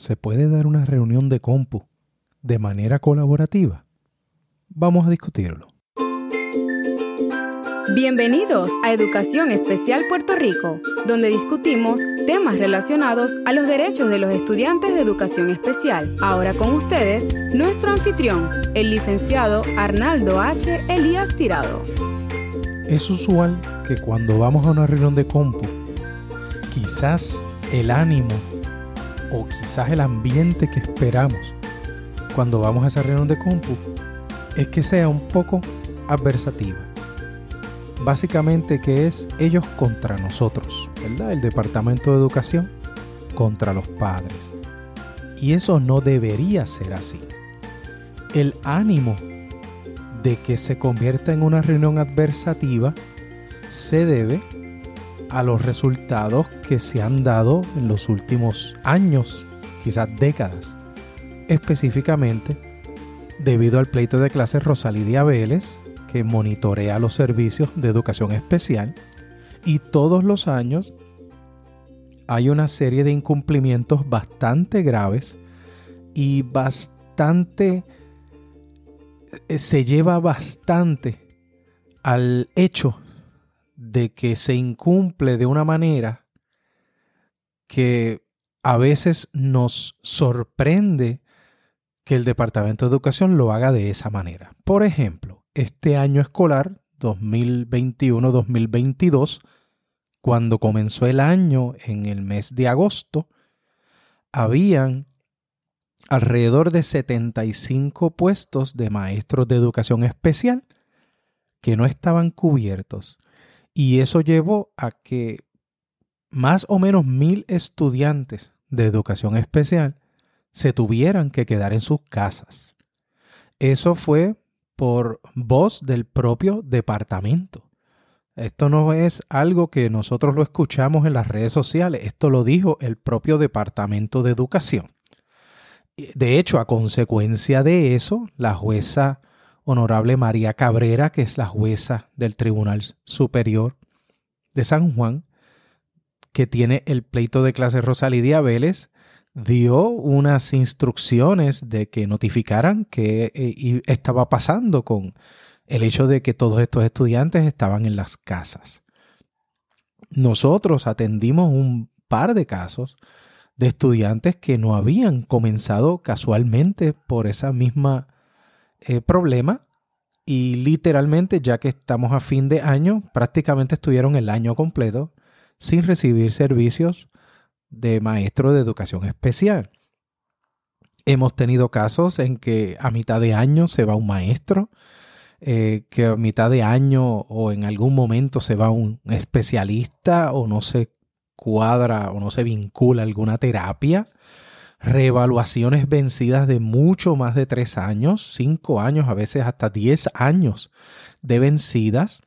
¿Se puede dar una reunión de compu de manera colaborativa? Vamos a discutirlo. Bienvenidos a Educación Especial Puerto Rico, donde discutimos temas relacionados a los derechos de los estudiantes de educación especial. Ahora con ustedes, nuestro anfitrión, el licenciado Arnaldo H. Elías Tirado. Es usual que cuando vamos a una reunión de compu, quizás el ánimo o quizás el ambiente que esperamos cuando vamos a esa reunión de compu es que sea un poco adversativa básicamente que es ellos contra nosotros, ¿verdad? El Departamento de Educación contra los padres. Y eso no debería ser así. El ánimo de que se convierta en una reunión adversativa se debe a los resultados que se han dado en los últimos años, quizás décadas. Específicamente, debido al pleito de clases Rosalidia Vélez, que monitorea los servicios de educación especial y todos los años hay una serie de incumplimientos bastante graves y bastante eh, se lleva bastante al hecho de que se incumple de una manera que a veces nos sorprende que el Departamento de Educación lo haga de esa manera. Por ejemplo, este año escolar 2021-2022, cuando comenzó el año en el mes de agosto, habían alrededor de 75 puestos de maestros de educación especial que no estaban cubiertos. Y eso llevó a que más o menos mil estudiantes de educación especial se tuvieran que quedar en sus casas. Eso fue por voz del propio departamento. Esto no es algo que nosotros lo escuchamos en las redes sociales, esto lo dijo el propio Departamento de Educación. De hecho, a consecuencia de eso, la jueza honorable María Cabrera, que es la jueza del Tribunal Superior de San Juan, que tiene el pleito de clase Rosalidia Vélez, dio unas instrucciones de que notificaran qué eh, estaba pasando con el hecho de que todos estos estudiantes estaban en las casas. Nosotros atendimos un par de casos de estudiantes que no habían comenzado casualmente por esa misma eh, problema y literalmente ya que estamos a fin de año, prácticamente estuvieron el año completo sin recibir servicios de maestro de educación especial. Hemos tenido casos en que a mitad de año se va un maestro, eh, que a mitad de año o en algún momento se va un especialista o no se cuadra o no se vincula alguna terapia, reevaluaciones vencidas de mucho más de tres años, cinco años, a veces hasta diez años de vencidas.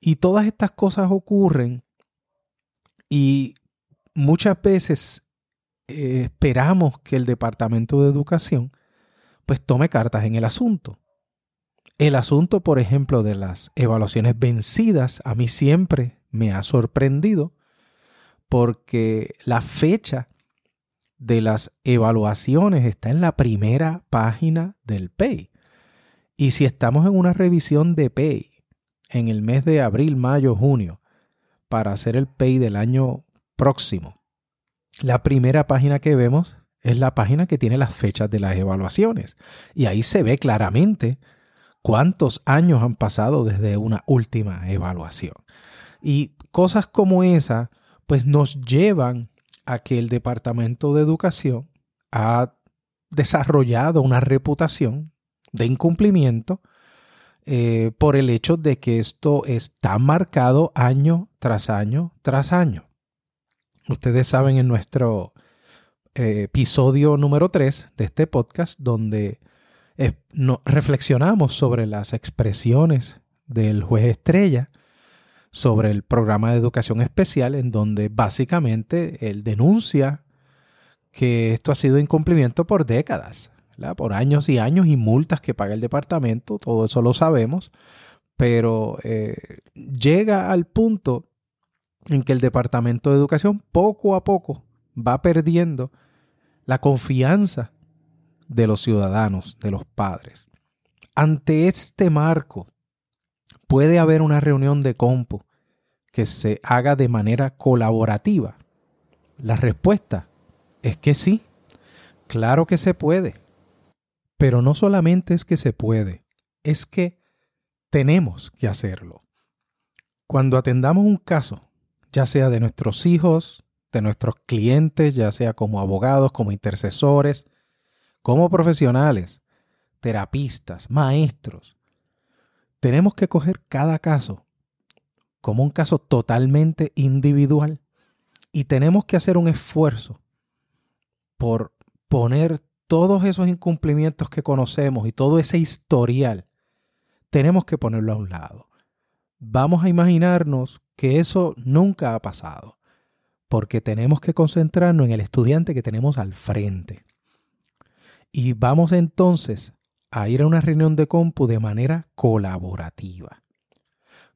Y todas estas cosas ocurren y muchas veces eh, esperamos que el Departamento de Educación pues tome cartas en el asunto. El asunto, por ejemplo, de las evaluaciones vencidas, a mí siempre me ha sorprendido porque la fecha de las evaluaciones está en la primera página del PEI. Y si estamos en una revisión de PEI en el mes de abril, mayo, junio, para hacer el PEI del año próximo. La primera página que vemos es la página que tiene las fechas de las evaluaciones. Y ahí se ve claramente cuántos años han pasado desde una última evaluación. Y cosas como esa, pues nos llevan a que el Departamento de Educación ha desarrollado una reputación de incumplimiento eh, por el hecho de que esto está marcado año tras año tras año. Ustedes saben en nuestro eh, episodio número 3 de este podcast, donde reflexionamos sobre las expresiones del juez estrella sobre el programa de educación especial, en donde básicamente él denuncia que esto ha sido incumplimiento por décadas, por años y años y multas que paga el departamento, todo eso lo sabemos, pero eh, llega al punto en que el Departamento de Educación poco a poco va perdiendo la confianza de los ciudadanos, de los padres. Ante este marco, puede haber una reunión de compo que se haga de manera colaborativa. La respuesta es que sí, claro que se puede. Pero no solamente es que se puede, es que tenemos que hacerlo. Cuando atendamos un caso, ya sea de nuestros hijos, de nuestros clientes, ya sea como abogados, como intercesores, como profesionales, terapistas, maestros, tenemos que coger cada caso como un caso totalmente individual y tenemos que hacer un esfuerzo por poner todos esos incumplimientos que conocemos y todo ese historial, tenemos que ponerlo a un lado. Vamos a imaginarnos que eso nunca ha pasado, porque tenemos que concentrarnos en el estudiante que tenemos al frente. Y vamos entonces a ir a una reunión de compu de manera colaborativa.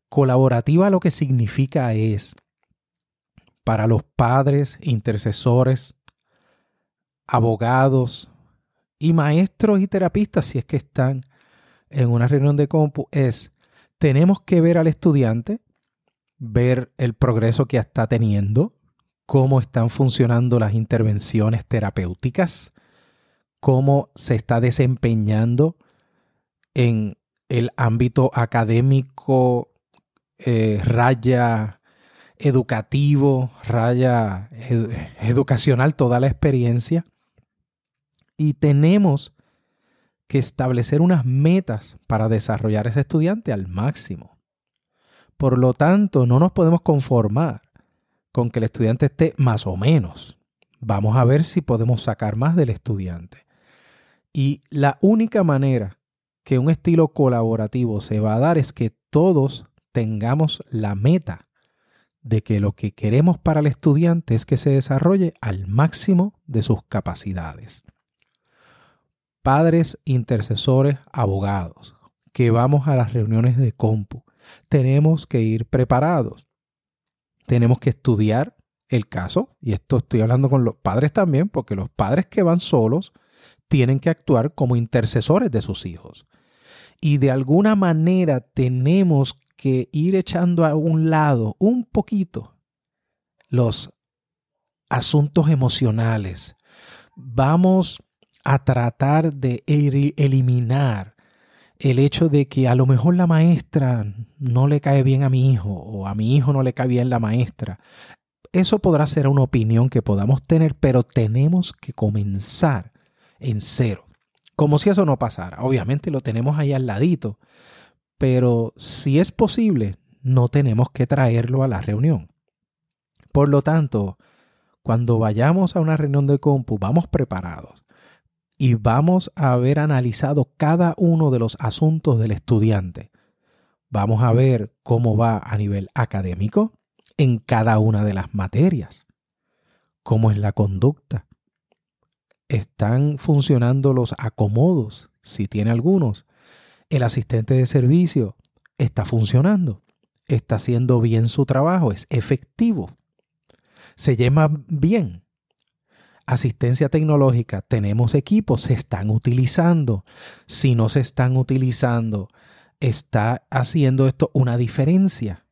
Colaborativa lo que significa es para los padres, intercesores, abogados y maestros y terapistas, si es que están en una reunión de compu, es tenemos que ver al estudiante, ver el progreso que está teniendo, cómo están funcionando las intervenciones terapéuticas, cómo se está desempeñando en el ámbito académico, eh, raya educativo, raya educacional, toda la experiencia. Y tenemos que establecer unas metas para desarrollar ese estudiante al máximo. Por lo tanto, no nos podemos conformar con que el estudiante esté más o menos. Vamos a ver si podemos sacar más del estudiante. Y la única manera que un estilo colaborativo se va a dar es que todos tengamos la meta de que lo que queremos para el estudiante es que se desarrolle al máximo de sus capacidades padres, intercesores, abogados, que vamos a las reuniones de compu. Tenemos que ir preparados. Tenemos que estudiar el caso, y esto estoy hablando con los padres también, porque los padres que van solos tienen que actuar como intercesores de sus hijos. Y de alguna manera tenemos que ir echando a un lado un poquito los asuntos emocionales. Vamos a tratar de eliminar el hecho de que a lo mejor la maestra no le cae bien a mi hijo o a mi hijo no le cae bien la maestra. Eso podrá ser una opinión que podamos tener, pero tenemos que comenzar en cero. Como si eso no pasara. Obviamente lo tenemos ahí al ladito, pero si es posible, no tenemos que traerlo a la reunión. Por lo tanto, cuando vayamos a una reunión de compu, vamos preparados y vamos a haber analizado cada uno de los asuntos del estudiante. Vamos a ver cómo va a nivel académico en cada una de las materias, cómo es la conducta. ¿Están funcionando los acomodos? Si tiene algunos. El asistente de servicio está funcionando, está haciendo bien su trabajo, es efectivo, se llama bien, asistencia tecnológica, tenemos equipos, se están utilizando. Si no se están utilizando, está haciendo esto una diferencia.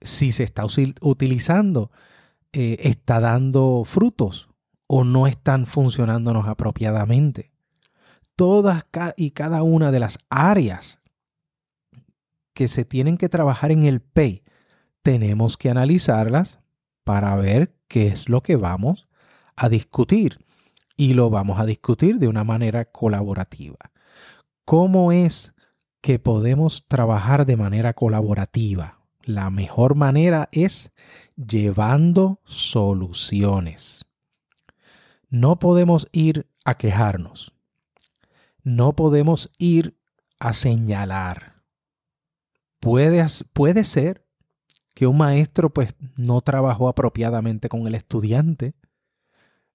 Si se está utilizando, eh, está dando frutos o no están funcionándonos apropiadamente. Todas y cada una de las áreas que se tienen que trabajar en el PEI, tenemos que analizarlas para ver qué es lo que vamos a discutir y lo vamos a discutir de una manera colaborativa. ¿Cómo es que podemos trabajar de manera colaborativa? La mejor manera es llevando soluciones. No podemos ir a quejarnos. No podemos ir a señalar. Puede, puede ser que un maestro pues no trabajó apropiadamente con el estudiante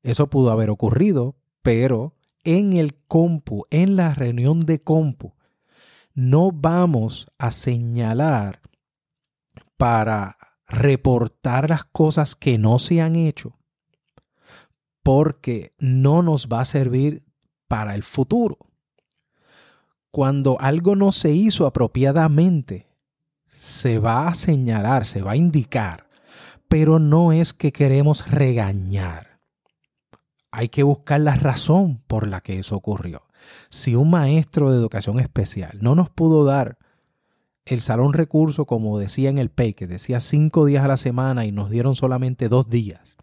eso pudo haber ocurrido, pero en el compu, en la reunión de compu, no vamos a señalar para reportar las cosas que no se han hecho, porque no nos va a servir para el futuro. Cuando algo no se hizo apropiadamente, se va a señalar, se va a indicar, pero no es que queremos regañar. Hay que buscar la razón por la que eso ocurrió. Si un maestro de educación especial no nos pudo dar el salón recurso, como decía en el PEI, que decía cinco días a la semana y nos dieron solamente dos días,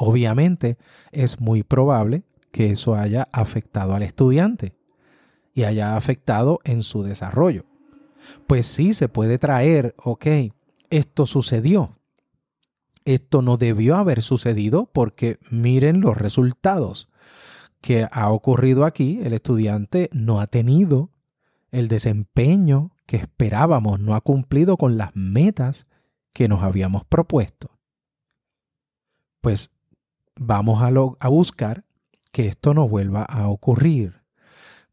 obviamente es muy probable que eso haya afectado al estudiante y haya afectado en su desarrollo. Pues sí, se puede traer, ok, esto sucedió. Esto no debió haber sucedido porque miren los resultados que ha ocurrido aquí. El estudiante no ha tenido el desempeño que esperábamos, no ha cumplido con las metas que nos habíamos propuesto. Pues vamos a, buscar que esto no vuelva a ocurrir.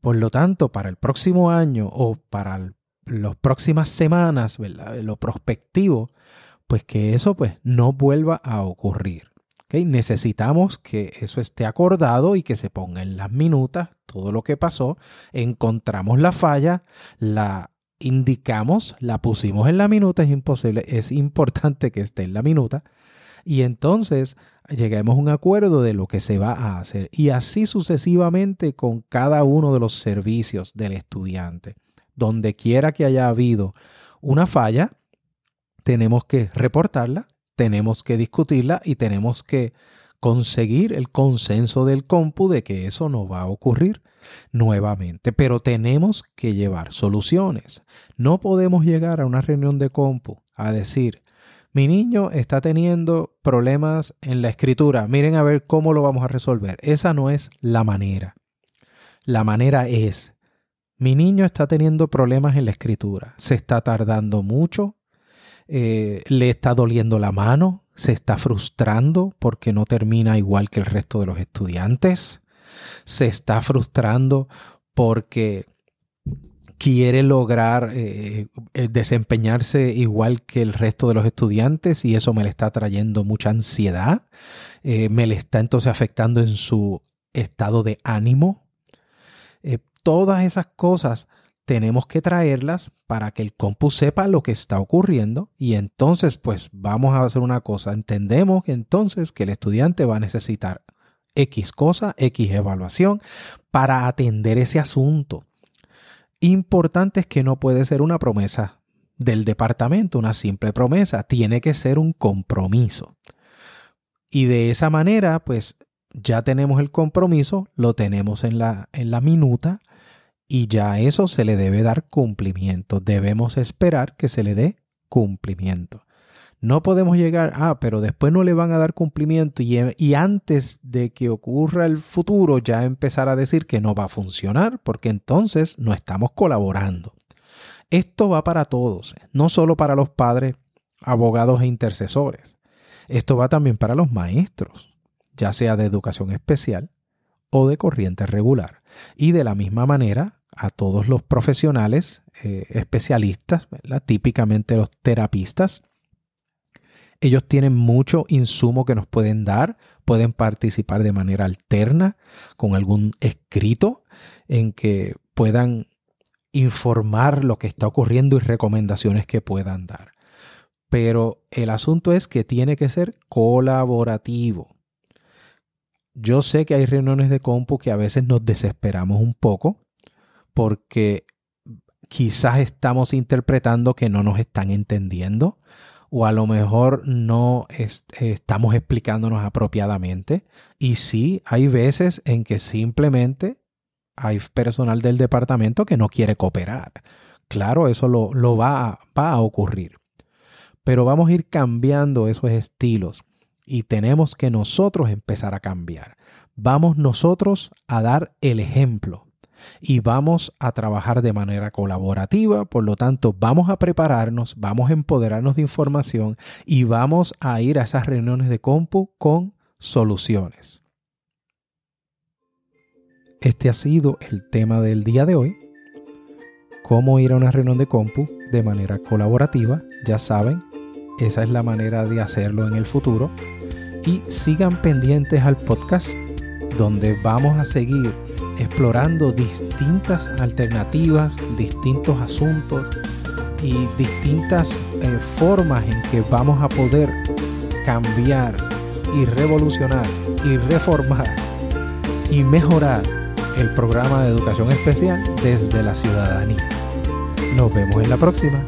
Por lo tanto, para el próximo año o para las próximas semanas, lo prospectivo, pues que eso pues no vuelva a ocurrir. Necesitamos que eso esté acordado y que se ponga en las minutas todo lo que pasó. Encontramos la falla, la indicamos, la pusimos en la minuta, es imposible, es importante que esté en la minuta. Y entonces lleguemos a un acuerdo de lo que se va a hacer. Y así sucesivamente con cada uno de los servicios del estudiante. Donde quiera que haya habido una falla, tenemos que reportarla, tenemos que discutirla y tenemos que conseguir el consenso del compu de que eso no va a ocurrir nuevamente. Pero tenemos que llevar soluciones. No podemos llegar a una reunión de compu a decir, mi niño está teniendo problemas en la escritura. Miren a ver cómo lo vamos a resolver. Esa no es la manera. La manera es, mi niño está teniendo problemas en la escritura. Se está tardando mucho. Eh, le está doliendo la mano. Se está frustrando porque no termina igual que el resto de los estudiantes. Se está frustrando porque quiere lograr eh, eh, desempeñarse igual que el resto de los estudiantes y eso me le está trayendo mucha ansiedad, eh, me le está entonces afectando en su estado de ánimo. todas esas cosas tenemos que traerlas para que el compu sepa lo que está ocurriendo y entonces pues vamos a hacer una cosa, entendemos entonces que el estudiante va a necesitar X cosa, X evaluación para atender ese asunto importante es que no puede ser una promesa del departamento, una simple promesa, tiene que ser un compromiso. Y de esa manera, pues ya tenemos el compromiso, lo tenemos en la, en la minuta y ya a eso se le debe dar cumplimiento. Debemos esperar que se le dé cumplimiento. No podemos llegar, ah, pero después no le van a dar cumplimiento y, y, antes de que ocurra el futuro ya empezar a decir que no va a funcionar, porque entonces no estamos colaborando. Esto va para todos, no solo para los padres, abogados e intercesores. Esto va también para los maestros, ya sea de educación especial o de corriente regular. Y de la misma manera a todos los profesionales eh, especialistas, típicamente los terapistas, ellos tienen mucho insumo que nos pueden dar, pueden participar de manera alterna con algún escrito en que puedan informar lo que está ocurriendo y recomendaciones que puedan dar. Pero el asunto es que tiene que ser colaborativo. Yo sé que hay reuniones de compu que a veces nos desesperamos un poco porque quizás estamos interpretando que no nos están entendiendo o a lo mejor no estamos explicándonos apropiadamente. Y sí, hay veces en que simplemente hay personal del departamento que no quiere cooperar. Claro, eso lo, lo va, va a ocurrir. Pero vamos a ir cambiando esos estilos y tenemos que nosotros empezar a cambiar. Vamos nosotros a dar el ejemplo y vamos a trabajar de manera colaborativa. Por lo tanto, vamos a prepararnos, vamos a empoderarnos de información y vamos a ir a esas reuniones de compu con soluciones. Este ha sido el tema del día de hoy. Cómo ir a una reunión de compu de manera colaborativa. Ya saben, esa es la manera de hacerlo en el futuro. Y sigan pendientes al podcast donde vamos a seguir explorando distintas alternativas, distintos asuntos y distintas eh, formas en que vamos a poder cambiar y revolucionar y reformar y mejorar el programa de educación especial desde la ciudadanía. Nos vemos en la próxima.